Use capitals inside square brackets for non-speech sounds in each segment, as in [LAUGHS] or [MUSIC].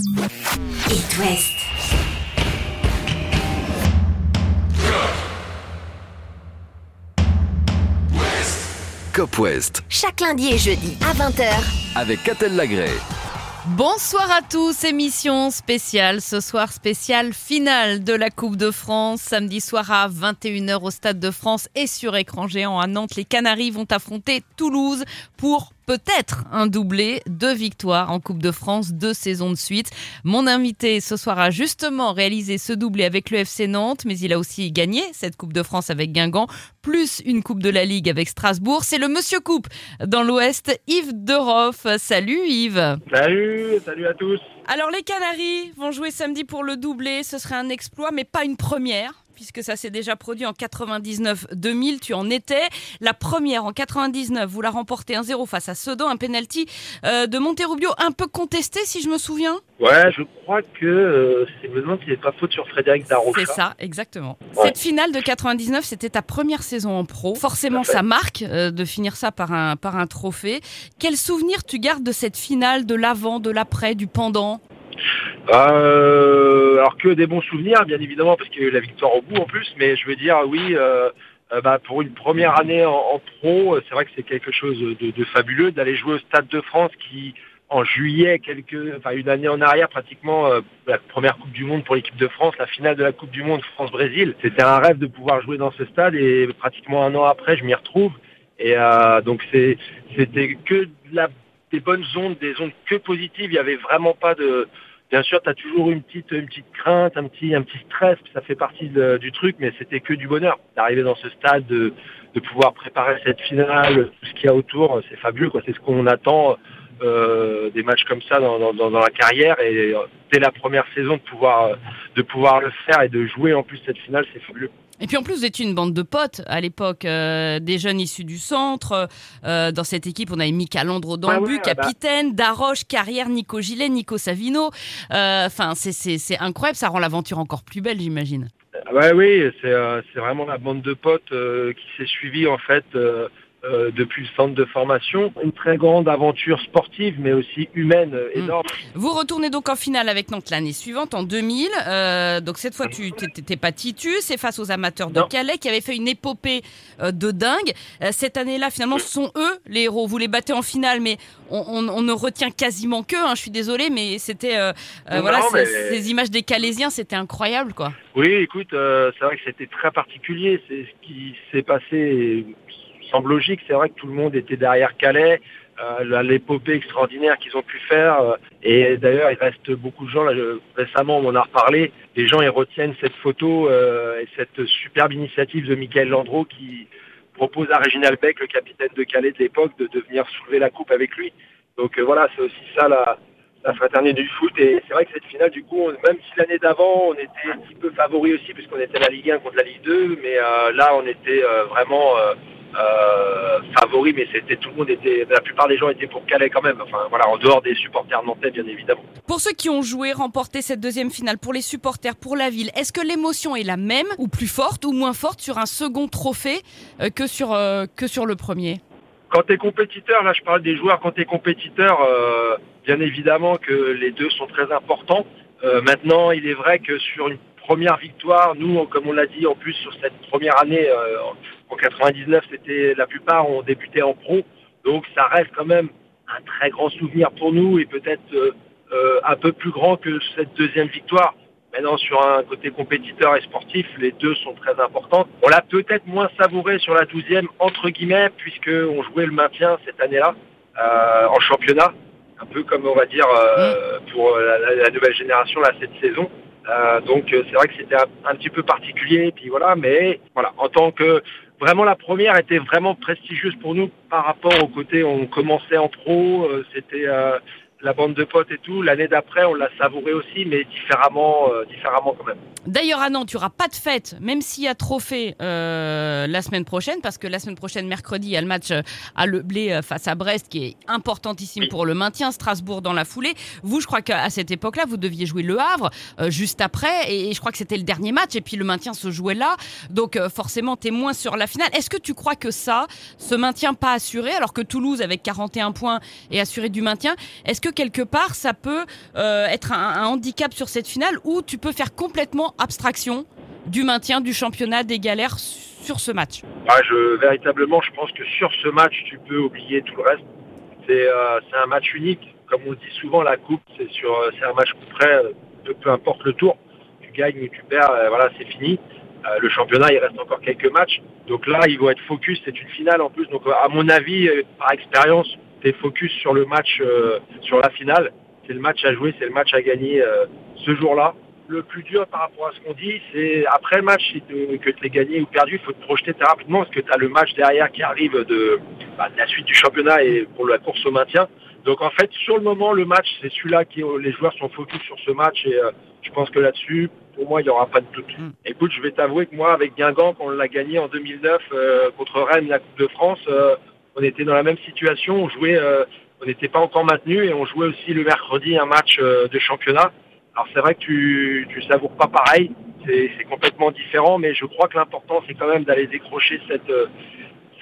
It West. Cop West Chaque lundi et jeudi à 20h. avec Catel Lagré. Bonsoir à tous, émission spéciale, ce soir spéciale finale de la Coupe de France, samedi soir à 21h au Stade de France et sur écran géant à Nantes, les Canaries vont affronter Toulouse pour peut-être un doublé, deux victoires en Coupe de France, deux saisons de suite. Mon invité ce soir a justement réalisé ce doublé avec le FC Nantes, mais il a aussi gagné cette Coupe de France avec Guingamp, plus une Coupe de la Ligue avec Strasbourg. C'est le Monsieur Coupe dans l'Ouest, Yves Deroff. Salut Yves Salut, salut à tous. alors les Canaries vont jouer samedi pour le doublé, ce serait un exploit mais pas une première puisque ça s'est déjà produit en 99-2000, tu en étais. La première en 99, vous la remportez 1-0 face à Sedan, un penalty euh, de Monterubio un peu contesté si je me souviens. Ouais, je crois que euh, c'est me demande s'il n'est pas faute sur Frédéric Darocha. C'est ça, exactement. Ouais. Cette finale de 99, c'était ta première saison en pro. Forcément, ça marque euh, de finir ça par un, par un trophée. Quel souvenir tu gardes de cette finale, de l'avant, de l'après, du pendant? Euh, alors que des bons souvenirs, bien évidemment, parce qu'il y a eu la victoire au bout en plus, mais je veux dire, oui, euh, euh, bah, pour une première année en, pro, c'est vrai que c'est quelque chose de, fabuleux d'aller jouer au Stade de France qui, en juillet, quelques, enfin une année en arrière, pratiquement euh, la première Coupe du Monde pour l'équipe de France, la finale de la Coupe du Monde France-Brésil. C'était un rêve de pouvoir jouer dans ce stade et pratiquement un an après, je m'y retrouve. Et euh, donc c'était que la, des bonnes ondes, des ondes que positives. Il y avait vraiment pas de, Bien sûr, tu as toujours une petite, une petite crainte, un petit, un petit stress, ça fait partie du truc, mais c'était que du bonheur. D'arriver dans ce stade, de, de pouvoir préparer cette finale, tout ce qu'il y a autour, c'est fabuleux. quoi. C'est ce qu'on attend euh, des matchs comme ça dans, dans, dans- dans la carrière. Et euh, dès la première saison, de pouvoir, euh, de pouvoir le faire et de jouer en plus cette finale, c'est fabuleux. Et puis en plus, vous étiez une bande de potes à l'époque, euh, des jeunes issus du centre. Euh, dans cette équipe, on avait Mika Landreau dans Ouais, le ouais, but, bah. capitaine, Daroche, Carrière, Nico Gillet, Nico Savino. Euh, Enfin, c'est- c'est c'est incroyable, ça rend l'aventure encore plus belle, j'imagine. Ah Ouais, oui, c'est euh, c'est vraiment la bande de potes euh, qui s'est suivie en fait euh, depuis le centre de formation. Une très grande aventure sportive, mais aussi humaine euh, Mm. énorme. Vous retournez donc en finale avec Nantes l'année suivante, en 2000. Euh, donc cette fois, tu t'étais pas Titus, c'est face aux amateurs de Non. Calais qui avaient fait une épopée de dingue. Cette année-là, finalement, ce sont eux les héros. Vous les battez en finale, mais on, on- on ne retient quasiment qu'eux. hein. je suis désolée, mais c'était voilà, mais- ces, images des Calaisiens, c'était incroyable, quoi. Oui, écoute, c'est vrai que c'était très particulier. C'est ce qui s'est passé semble logique. C'est vrai que tout le monde était derrière Calais. Euh, l'épopée extraordinaire qu'ils ont pu faire. euh, et d'ailleurs, il reste beaucoup de gens, là, récemment on en a reparlé, les gens retiennent cette photo euh, et cette superbe initiative de Michael Landreau qui propose à Réginald Beck, le capitaine de Calais de l'époque, de, venir soulever la coupe avec lui. Donc voilà, c'est aussi ça la, fraternité du foot. Et c'est vrai que cette finale, du coup, même si l'année d'avant, on était un petit peu favori aussi, puisqu'on était la Ligue 1 contre la Ligue 2, mais là, on était vraiment euh, favori, mais c'était tout le monde était, la plupart des gens étaient pour Calais quand même. Enfin voilà, en dehors des supporters nantais, bien évidemment. Pour ceux qui ont joué, remporté cette deuxième finale, pour les supporters, pour la ville, est-ce que l'émotion est la même, ou plus forte, ou moins forte sur un second trophée euh, que, sur, euh, que sur le premier? Quand tu es compétiteur, là je parle des joueurs, quand tu es compétiteur, bien évidemment que les deux sont très importants. Maintenant, il est vrai que sur une première victoire, nous, comme on l'a dit en plus sur cette première année, euh, en 99, c'était la plupart ont débuté en pro, donc ça reste quand même un très grand souvenir pour nous et peut-être euh, euh, un peu plus grand que cette deuxième victoire. Maintenant, sur un côté compétiteur et sportif, les deux sont très importants. On l'a peut-être moins savouré sur la douzième, entre guillemets, puisqu'on jouait le maintien cette année-là en championnat, un peu comme on va dire euh, pour la, la- la nouvelle génération là cette saison. Euh, donc euh, c'est vrai que c'était un, petit peu particulier, puis voilà, mais voilà, en tant que vraiment la première était vraiment prestigieuse pour nous par rapport au côté on commençait en pro, euh, c'était euh, la bande de potes et tout. L'année d'après, on l'a savouré aussi, mais différemment, euh, différemment quand même. D'ailleurs, à Nantes, n'y aura pas de fête, même s'il y a trophée euh, la semaine prochaine, parce que la semaine prochaine, mercredi, il y a le match euh, à Le Blé euh, face à Brest, qui est importantissime Oui. pour le maintien, Strasbourg dans la foulée. Vous, je crois qu'à cette époque-là, vous deviez jouer Le Havre euh, juste après, et, et je crois que c'était le dernier match, et puis le maintien se jouait là. Donc euh, forcément, tu es moins sur la finale. Est-ce que tu crois que ça, ce maintien pas assuré, alors que Toulouse, avec 41 points, est assuré du maintien, est-ce que que quelque part, ça peut euh, être un, handicap sur cette finale où tu peux faire complètement abstraction du maintien du championnat des galères sur ce match Ah, je, véritablement, je pense que sur ce match, tu peux oublier tout le reste. C'est euh, un match unique. Comme on dit souvent, la coupe, c'est euh, un match coup près, peu, peu importe le tour. Tu gagnes ou tu perds, euh, voilà, c'est fini. Le championnat, il reste encore quelques matchs. Donc là, il faut être focus. C'est une finale en plus. Donc, à mon avis, par expérience, t'es focus sur le match, euh, sur la finale. C'est le match à jouer, c'est le match à gagner euh, ce jour-là. Le plus dur par rapport à ce qu'on dit, c'est après le match si que tu l'aies gagné ou perdu, il faut te projeter très rapidement parce que tu as le match derrière qui arrive de, bah, de la suite du championnat et pour la course au maintien. Donc en fait, sur le moment, le match, c'est celui-là qui les joueurs sont focus sur ce match et euh, je pense que là-dessus, pour moi, il n'y aura pas de doute. Mm. Écoute, je vais t'avouer que moi, avec Guingamp, quand on l'a gagné en 2009 euh, contre Rennes, la Coupe de France, euh, on était dans la même situation. On jouait, euh, on n'était pas encore maintenu et on jouait aussi le mercredi un match euh, de championnat. Alors c'est vrai que tu tu savoures pas pareil, c'est complètement différent, mais je crois que l'important c'est quand même d'aller décrocher cette euh,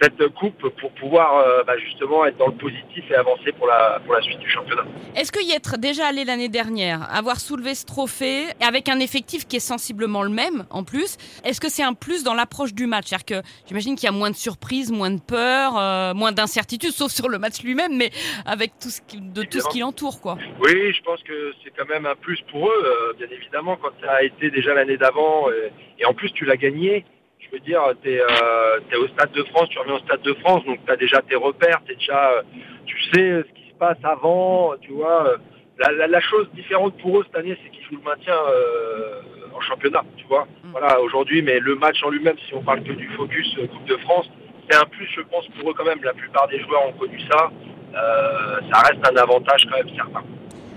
cette coupe pour pouvoir euh, bah, justement être dans le positif et avancer pour la pour la suite du championnat. Est-ce que y être déjà allé l'année dernière, avoir soulevé ce trophée avec un effectif qui est sensiblement le même en plus, est-ce que c'est un plus dans l'approche du match? C'est-à-dire que j'imagine qu'il y a moins de surprises, moins de peur, euh, moins d'incertitudes, sauf sur le match lui-même, mais avec tout ce qui, de tout ce qui l'entoure, quoi. Oui, je pense que c'est quand même un plus pour eux, euh, bien évidemment, quand ça a été déjà l'année d'avant, et en plus tu l'as gagné. Je veux dire, tu es, au Stade de France, tu reviens au Stade de France, donc tu as déjà tes repères, t'es déjà, euh, tu sais euh, ce qui se passe avant, tu vois. euh, La, la- la chose différente pour eux cette année, c'est qu'ils jouent le maintien euh, en championnat, tu vois. Mm. Voilà, aujourd'hui, mais le match en lui-même, si on parle que du focus euh, Coupe de France, c'est un plus, je pense, pour eux quand même. La plupart des joueurs ont connu ça. Euh, ça reste un avantage quand même certain.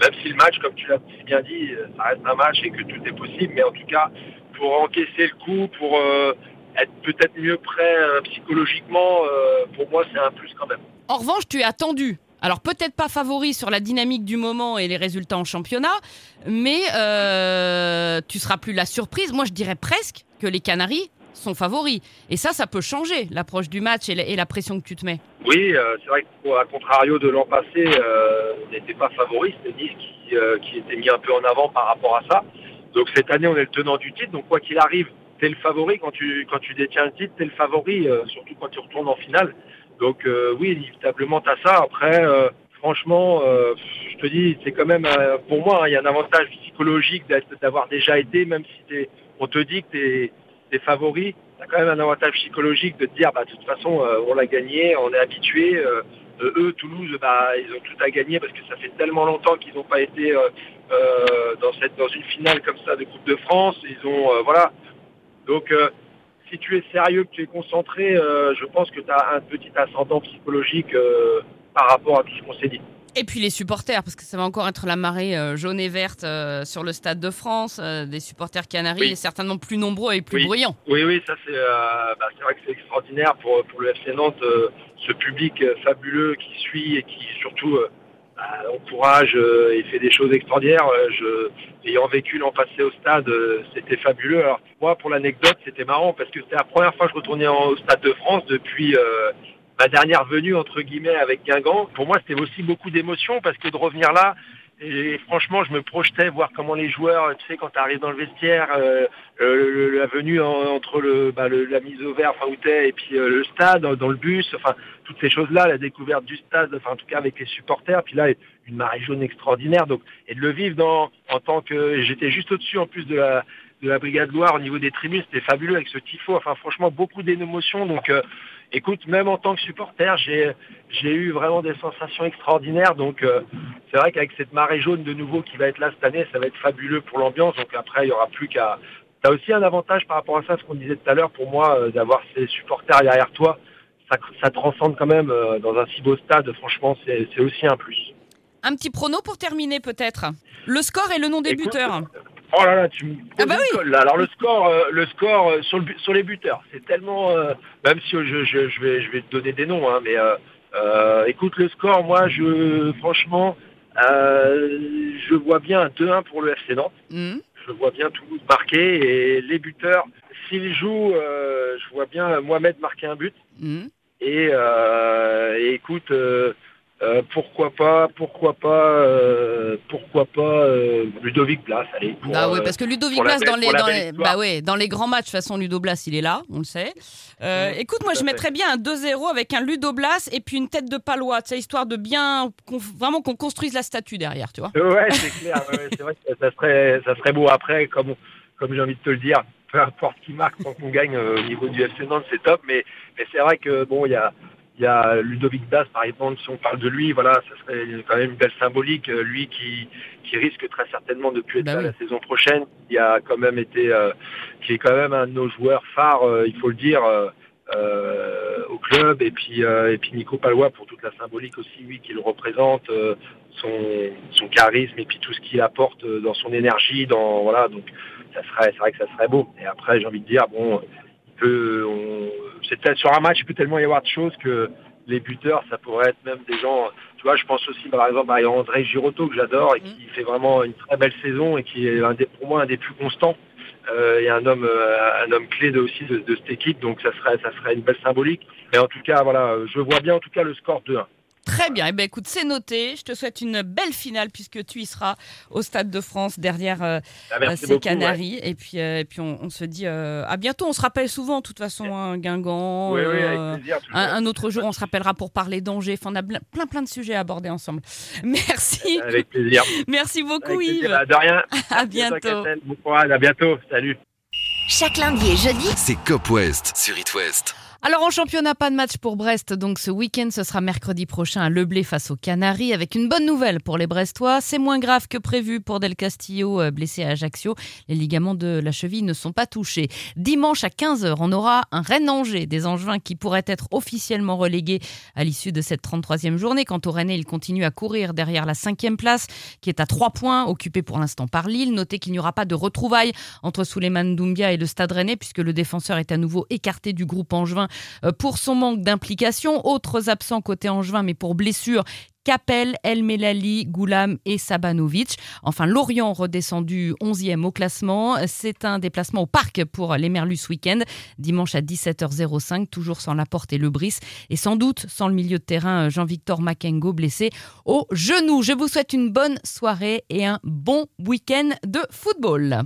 Même si le match, comme tu l'as bien dit, euh, ça reste un match et que tout est possible, mais en tout cas, pour encaisser le coup, pour euh, être peut-être mieux prêt euh, psychologiquement, euh, pour moi, c'est un plus quand même. En revanche, tu es attendu. Alors peut-être pas favori sur la dynamique du moment et les résultats en championnat, mais euh, tu seras plus la surprise. Moi, je dirais presque que les Canaries sont favoris. Et ça, ça peut changer l'approche du match et la, et la pression que tu te mets. Oui, c'est vrai qu'à contrario de l'an passé, on n'était pas favori, c'était Nice qui, qui était mis un peu en avant par rapport à ça. Donc cette année, on est le tenant du titre, donc quoi qu'il arrive, t'es le favori quand tu quand tu détiens le titre, t'es le favori, euh, surtout quand tu retournes en finale. Donc euh, oui, inévitablement t'as ça. Après, euh, franchement, je te dis, c'est quand même pour moi, hein, il y a un avantage psychologique d'avoir déjà été, même si on te dit que t'es es favori, t'as quand même un avantage psychologique de te dire, bah de toute façon, on l'a gagné, on est habitué. eux, Toulouse, bah, ils ont tout à gagner parce que ça fait tellement longtemps qu'ils n'ont pas été dans cette dans une finale comme ça de Coupe de France. Ils ont voilà. Donc euh, si tu es sérieux, que tu es concentré, euh, je pense que tu as un petit ascendant psychologique euh, par rapport à tout ce qu'on s'est dit. Et puis les supporters, parce que ça va encore être la marée euh, jaune et verte euh, sur le Stade de France, euh, des supporters canaris, Oui. et certainement plus nombreux et plus Oui. bruyants. Oui, oui, ça c'est bah, c'est vrai que c'est extraordinaire pour, pour le FC Nantes, ce public fabuleux qui suit et qui surtout encourage euh, et fait des choses extraordinaires. Euh, ayant vécu l'an passé au stade, euh, c'était fabuleux. Alors moi, pour l'anecdote, c'était marrant parce que c'était la première fois que je retournais au Stade de France depuis euh, ma dernière venue entre guillemets avec Guingamp. Pour moi, c'était aussi beaucoup d'émotion parce que de revenir là. Et franchement, je me projetais voir comment les joueurs, tu sais, quand tu arrives dans le vestiaire, euh, la venue en- entre le, bah, le- la mise au vert, enfin où t'es, et puis euh, le stade, dans, dans le bus, enfin toutes ces choses-là, la découverte du stade, enfin en tout cas avec les supporters, puis là une marée jaune extraordinaire, donc et de le vivre dans en tant que j'étais juste au-dessus en plus de la de la Brigade Loire au niveau des tribunes, c'était fabuleux avec ce tifo, enfin franchement beaucoup d'émotions, donc euh, écoute, même en tant que supporter, j'ai j'ai eu vraiment des sensations extraordinaires, donc euh, c'est vrai qu'avec cette marée jaune de nouveau qui va être là cette année, ça va être fabuleux pour l'ambiance, donc après il y aura plus qu'à tu as aussi un avantage par rapport à ça, ce qu'on disait tout à l'heure, pour moi, euh, d'avoir ces supporters derrière toi. Ça, ça transcende quand même dans un si beau stade. Franchement, c'est c'est aussi un plus. Un petit prono pour terminer peut-être. Le score et le nom des Écoute, buteurs. Oh là là, tu me Ah bah colle, là. Alors le score, euh, le score euh, sur, le, bu- sur les buteurs, c'est tellement. euh, même si je, je, je vais, je vais te donner des noms, hein, mais écoute le score. Moi, je, franchement, je vois bien un 2-1 pour le FC Nantes. Hmm. je vois bien Toulouse marquer et les buteurs, s'ils jouent, je vois bien Mohamed marquer un but. Hmm. Et, et écoute, euh, pourquoi pas, pourquoi pas, euh, pourquoi pas euh, Ludovic Blas, allez. Pour, Bah ouais, parce que Ludovic Blas belle- dans les dans bah ouais, dans les grands matchs de toute façon Ludo Blas, il est là, on le sait. Mmh, écoute, moi je fait. mettrais bien un 2-0 avec un Ludo Blas et puis une tête de palois, tu sais, histoire de bien vraiment qu'on construise la statue derrière, tu vois. Ouais, c'est clair. ouais, c'est vrai que ça serait, ça serait beau après, comme, comme j'ai envie de te le dire, peu importe qui marque, tant qu'on gagne au niveau du FC Nantes, c'est top. Mais, mais c'est vrai que bon, il y a, il y a Ludovic Das, par exemple, si on parle de lui, voilà, ça serait quand même une belle symbolique. euh, Lui qui, qui risque très certainement de plus être Bah là la saison prochaine, qui a quand même été, euh, qui est quand même un de nos joueurs phares, euh, il faut le dire. euh, au club et puis et puis Nico Palois pour toute la symbolique aussi lui qui le représente son son charisme et puis tout ce qu'il apporte dans son énergie dans voilà donc ça serait c'est vrai que ça serait beau et après j'ai envie de dire bon peut on, c'est peut-être sur un match il peut tellement y avoir de choses que les buteurs ça pourrait être même des gens tu vois je pense aussi par exemple à André Girotto que j'adore et qui fait vraiment une très belle saison et qui est un des, pour moi un des plus constants. Euh, et un homme euh, un homme clé de, aussi de, de cette équipe donc ça serait ça serait une belle symbolique. Mais en tout cas voilà je vois bien en tout cas le score 2-1 Très bien. Eh ben écoute, c'est noté. Je te souhaite une belle finale puisque tu y seras au Stade de France derrière euh, Ah, merci ces beaucoup, ouais. Canaries. Et puis, euh, et puis on, on se dit euh, à bientôt. On se rappelle souvent, de toute façon, hein, Guingamp. Oui, oui, euh, avec plaisir. un, un autre jour, on se rappellera pour parler d'Angers. Enfin, on a plein, plein, plein de sujets à aborder ensemble. [LAUGHS] Merci. Avec plaisir. Merci beaucoup, Avec plaisir. Yves. Ah, De rien. [LAUGHS] À bientôt. Bon courage. À bientôt. Salut. Chaque lundi et jeudi, C'est Cop West sur It West. Alors en championnat, pas de match pour Brest, donc ce week-end ce sera mercredi prochain à Leblé face aux Canaries, avec une bonne nouvelle pour les Brestois. C'est moins grave que prévu pour Del Castillo, euh, blessé à Ajaccio. Les ligaments de la cheville ne sont pas touchés. Dimanche à 15h, on aura un Rennes-Angers, des Angevins qui pourraient être officiellement relégués à l'issue de cette 33e journée. Quant au Rennais, il continue à courir derrière la cinquième place, qui est à 3 points, occupée pour l'instant par Lille. Notez qu'il n'y aura pas de retrouvailles entre Souleymane Doumbia et le Stade Rennais, puisque le défenseur est à nouveau écarté du groupe angevin pour son manque d'implication. Autres absents côté angevin, mais pour blessure. Capel, El Melali, Goulam et Sabanovic. Enfin, Lorient redescendu 11e au classement. C'est un déplacement au parc pour les Merlus week-end. Dimanche à 17h05, toujours sans Laporte et Le Brice. Et sans doute sans le milieu de terrain Jean-Victor Makengo blessé au genou. Je vous souhaite une bonne soirée et un bon week-end de football.